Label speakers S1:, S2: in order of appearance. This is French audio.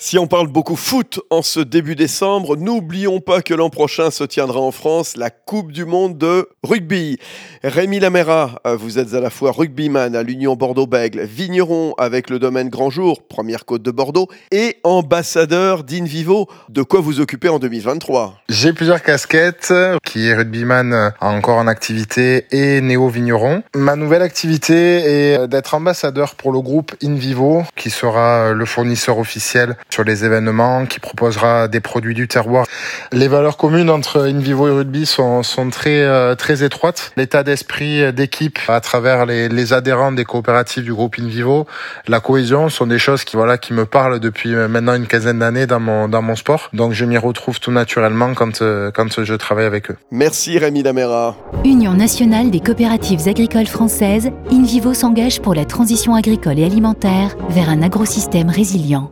S1: Si on parle beaucoup foot en ce début décembre, n'oublions pas que l'an prochain se tiendra en France la Coupe du Monde de rugby. Rémi Lamera, vous êtes à la fois rugbyman à l'Union Bordeaux-Bègle, vigneron avec le domaine Grand Jour, première côte de Bordeaux, et ambassadeur d'Invivo. De quoi vous occupez en 2023
S2: J'ai plusieurs casquettes, qui est rugbyman encore en activité et néo-vigneron. Ma nouvelle activité est d'être ambassadeur pour le groupe Invivo, qui sera le fournisseur officiel sur les événements, qui proposera des produits du terroir. Les valeurs communes entre InVivo et rugby sont, sont très, euh, très étroites. L'état d'esprit d'équipe à travers les, les, adhérents des coopératives du groupe InVivo, la cohésion sont des choses qui, voilà, qui me parlent depuis maintenant une quinzaine d'années dans mon, dans mon sport. Donc je m'y retrouve tout naturellement quand, euh, quand je travaille avec eux.
S1: Merci Rémi Lamera.
S3: Union nationale des coopératives agricoles françaises, InVivo s'engage pour la transition agricole et alimentaire vers un agrosystème résilient.